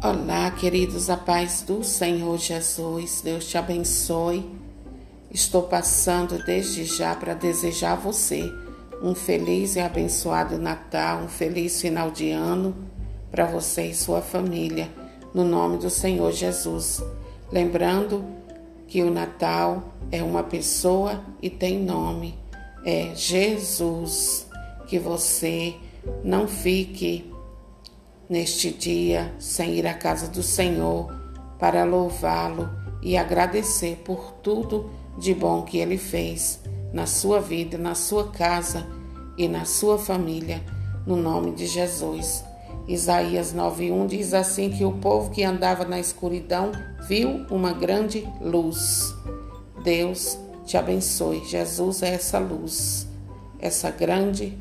Olá, queridos, a paz do Senhor Jesus, Deus te abençoe. Estou passando desde já para desejar a você um feliz e abençoado Natal, um feliz final de ano para você e sua família, no nome do Senhor Jesus. Lembrando que o Natal é uma pessoa e tem nome, é Jesus. Que você não fique neste dia sem ir à casa do Senhor para louvá-lo e agradecer por tudo de bom que ele fez na sua vida, na sua casa e na sua família, no nome de Jesus. Isaías 9:1 diz assim que o povo que andava na escuridão viu uma grande luz. Deus te abençoe. Jesus é essa luz, essa grande